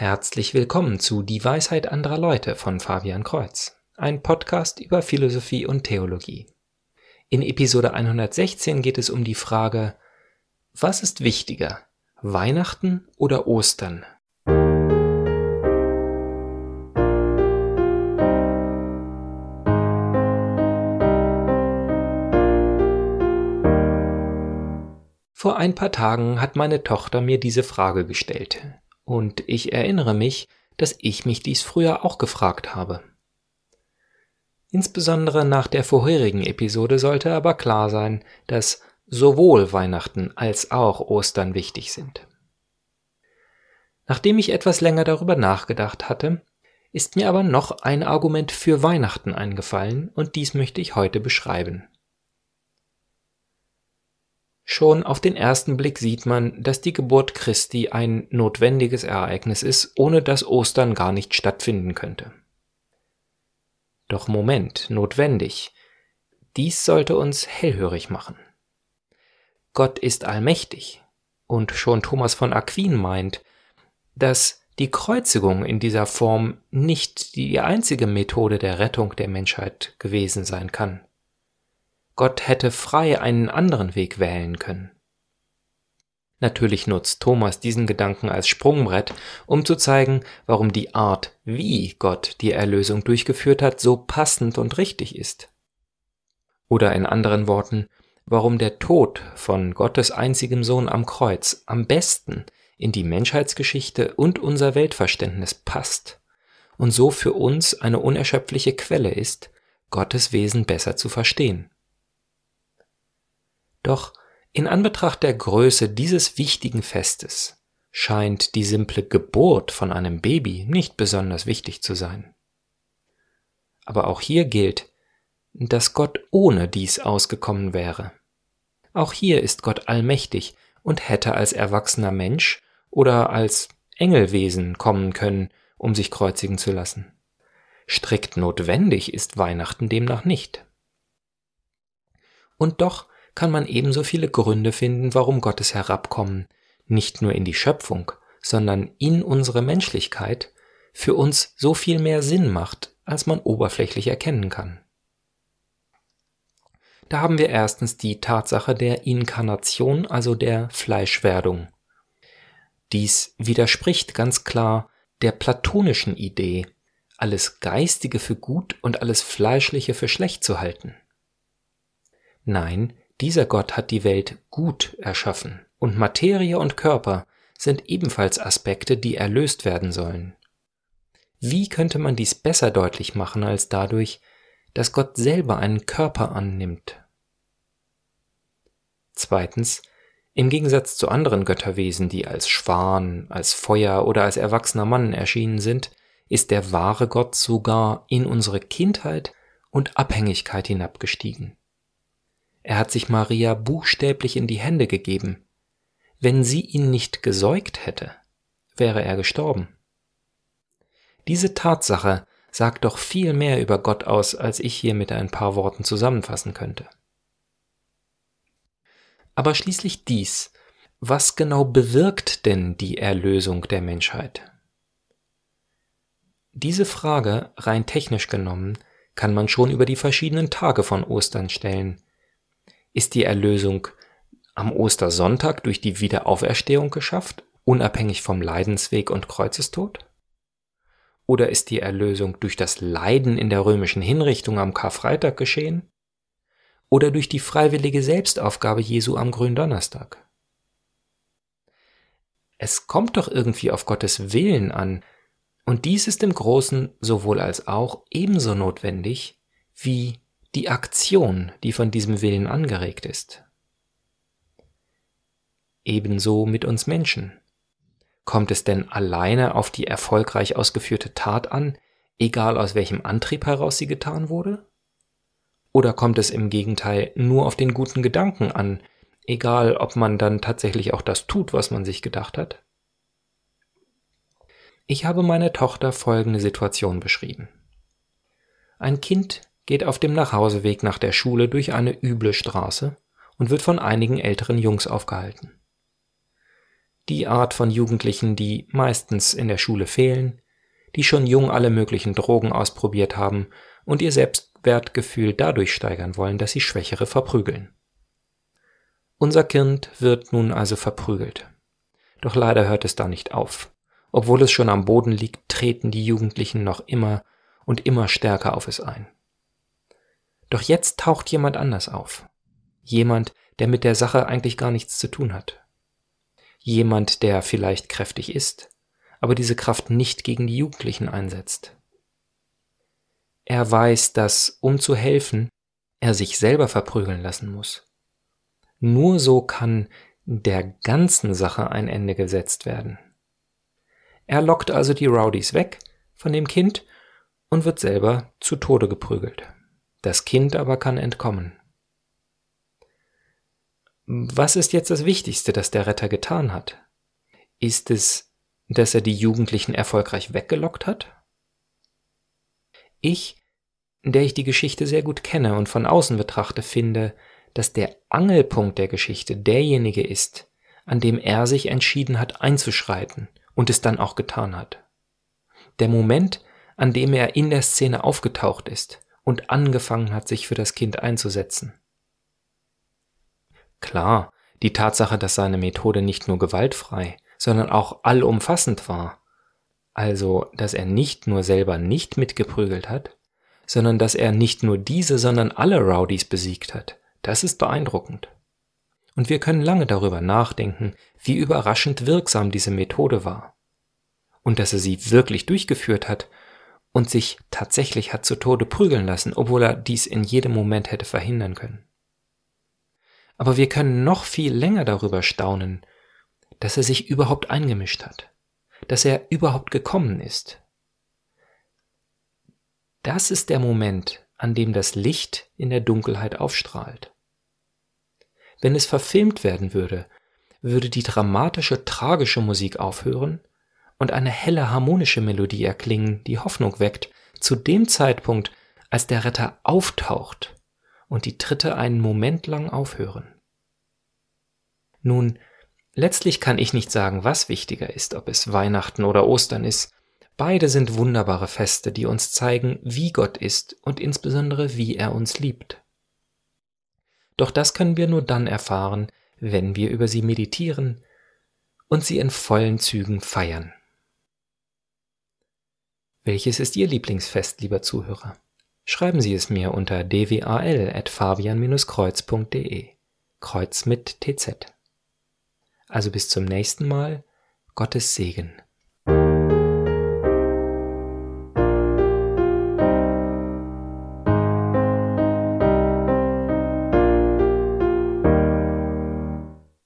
Herzlich willkommen zu Die Weisheit anderer Leute von Fabian Kreuz, ein Podcast über Philosophie und Theologie. In Episode 116 geht es um die Frage, was ist wichtiger, Weihnachten oder Ostern? Vor ein paar Tagen hat meine Tochter mir diese Frage gestellt. Und ich erinnere mich, dass ich mich dies früher auch gefragt habe. Insbesondere nach der vorherigen Episode sollte aber klar sein, dass sowohl Weihnachten als auch Ostern wichtig sind. Nachdem ich etwas länger darüber nachgedacht hatte, ist mir aber noch ein Argument für Weihnachten eingefallen und dies möchte ich heute beschreiben. Schon auf den ersten Blick sieht man, dass die Geburt Christi ein notwendiges Ereignis ist, ohne dass Ostern gar nicht stattfinden könnte. Doch Moment, notwendig. Dies sollte uns hellhörig machen. Gott ist allmächtig, und schon Thomas von Aquin meint, dass die Kreuzigung in dieser Form nicht die einzige Methode der Rettung der Menschheit gewesen sein kann. Gott hätte frei einen anderen Weg wählen können. Natürlich nutzt Thomas diesen Gedanken als Sprungbrett, um zu zeigen, warum die Art, wie Gott die Erlösung durchgeführt hat, so passend und richtig ist. Oder in anderen Worten, warum der Tod von Gottes einzigem Sohn am Kreuz am besten in die Menschheitsgeschichte und unser Weltverständnis passt und so für uns eine unerschöpfliche Quelle ist, Gottes Wesen besser zu verstehen. Doch in Anbetracht der Größe dieses wichtigen Festes scheint die simple Geburt von einem Baby nicht besonders wichtig zu sein. Aber auch hier gilt, dass Gott ohne dies ausgekommen wäre. Auch hier ist Gott allmächtig und hätte als erwachsener Mensch oder als Engelwesen kommen können, um sich kreuzigen zu lassen. Strikt notwendig ist Weihnachten demnach nicht. Und doch kann man ebenso viele Gründe finden, warum Gottes Herabkommen nicht nur in die Schöpfung, sondern in unsere Menschlichkeit für uns so viel mehr Sinn macht, als man oberflächlich erkennen kann. Da haben wir erstens die Tatsache der Inkarnation, also der Fleischwerdung. Dies widerspricht ganz klar der platonischen Idee, alles Geistige für gut und alles Fleischliche für schlecht zu halten. Nein, dieser Gott hat die Welt gut erschaffen, und Materie und Körper sind ebenfalls Aspekte, die erlöst werden sollen. Wie könnte man dies besser deutlich machen als dadurch, dass Gott selber einen Körper annimmt? Zweitens, im Gegensatz zu anderen Götterwesen, die als Schwan, als Feuer oder als erwachsener Mann erschienen sind, ist der wahre Gott sogar in unsere Kindheit und Abhängigkeit hinabgestiegen. Er hat sich Maria buchstäblich in die Hände gegeben. Wenn sie ihn nicht gesäugt hätte, wäre er gestorben. Diese Tatsache sagt doch viel mehr über Gott aus, als ich hier mit ein paar Worten zusammenfassen könnte. Aber schließlich dies, was genau bewirkt denn die Erlösung der Menschheit? Diese Frage, rein technisch genommen, kann man schon über die verschiedenen Tage von Ostern stellen, ist die Erlösung am Ostersonntag durch die Wiederauferstehung geschafft, unabhängig vom Leidensweg und Kreuzestod? Oder ist die Erlösung durch das Leiden in der römischen Hinrichtung am Karfreitag geschehen? Oder durch die freiwillige Selbstaufgabe Jesu am Gründonnerstag? Es kommt doch irgendwie auf Gottes Willen an, und dies ist im Großen sowohl als auch ebenso notwendig wie die Aktion, die von diesem Willen angeregt ist. Ebenso mit uns Menschen. Kommt es denn alleine auf die erfolgreich ausgeführte Tat an, egal aus welchem Antrieb heraus sie getan wurde? Oder kommt es im Gegenteil nur auf den guten Gedanken an, egal ob man dann tatsächlich auch das tut, was man sich gedacht hat? Ich habe meiner Tochter folgende Situation beschrieben. Ein Kind geht auf dem Nachhauseweg nach der Schule durch eine üble Straße und wird von einigen älteren Jungs aufgehalten. Die Art von Jugendlichen, die meistens in der Schule fehlen, die schon jung alle möglichen Drogen ausprobiert haben und ihr Selbstwertgefühl dadurch steigern wollen, dass sie Schwächere verprügeln. Unser Kind wird nun also verprügelt. Doch leider hört es da nicht auf. Obwohl es schon am Boden liegt, treten die Jugendlichen noch immer und immer stärker auf es ein. Doch jetzt taucht jemand anders auf. Jemand, der mit der Sache eigentlich gar nichts zu tun hat. Jemand, der vielleicht kräftig ist, aber diese Kraft nicht gegen die Jugendlichen einsetzt. Er weiß, dass, um zu helfen, er sich selber verprügeln lassen muss. Nur so kann der ganzen Sache ein Ende gesetzt werden. Er lockt also die Rowdies weg von dem Kind und wird selber zu Tode geprügelt. Das Kind aber kann entkommen. Was ist jetzt das Wichtigste, das der Retter getan hat? Ist es, dass er die Jugendlichen erfolgreich weggelockt hat? Ich, der ich die Geschichte sehr gut kenne und von außen betrachte, finde, dass der Angelpunkt der Geschichte derjenige ist, an dem er sich entschieden hat einzuschreiten und es dann auch getan hat. Der Moment, an dem er in der Szene aufgetaucht ist und angefangen hat, sich für das Kind einzusetzen. Klar, die Tatsache, dass seine Methode nicht nur gewaltfrei, sondern auch allumfassend war, also dass er nicht nur selber nicht mitgeprügelt hat, sondern dass er nicht nur diese, sondern alle Rowdies besiegt hat, das ist beeindruckend. Und wir können lange darüber nachdenken, wie überraschend wirksam diese Methode war. Und dass er sie wirklich durchgeführt hat und sich tatsächlich hat zu Tode prügeln lassen, obwohl er dies in jedem Moment hätte verhindern können. Aber wir können noch viel länger darüber staunen, dass er sich überhaupt eingemischt hat, dass er überhaupt gekommen ist. Das ist der Moment, an dem das Licht in der Dunkelheit aufstrahlt. Wenn es verfilmt werden würde, würde die dramatische, tragische Musik aufhören und eine helle harmonische Melodie erklingen, die Hoffnung weckt, zu dem Zeitpunkt, als der Retter auftaucht und die Tritte einen Moment lang aufhören. Nun, letztlich kann ich nicht sagen, was wichtiger ist, ob es Weihnachten oder Ostern ist, Beide sind wunderbare Feste, die uns zeigen, wie Gott ist und insbesondere wie er uns liebt. Doch das können wir nur dann erfahren, wenn wir über sie meditieren und sie in vollen Zügen feiern. Welches ist Ihr Lieblingsfest, lieber Zuhörer? Schreiben Sie es mir unter dwal.fabian-kreuz.de. Kreuz mit TZ. Also bis zum nächsten Mal. Gottes Segen.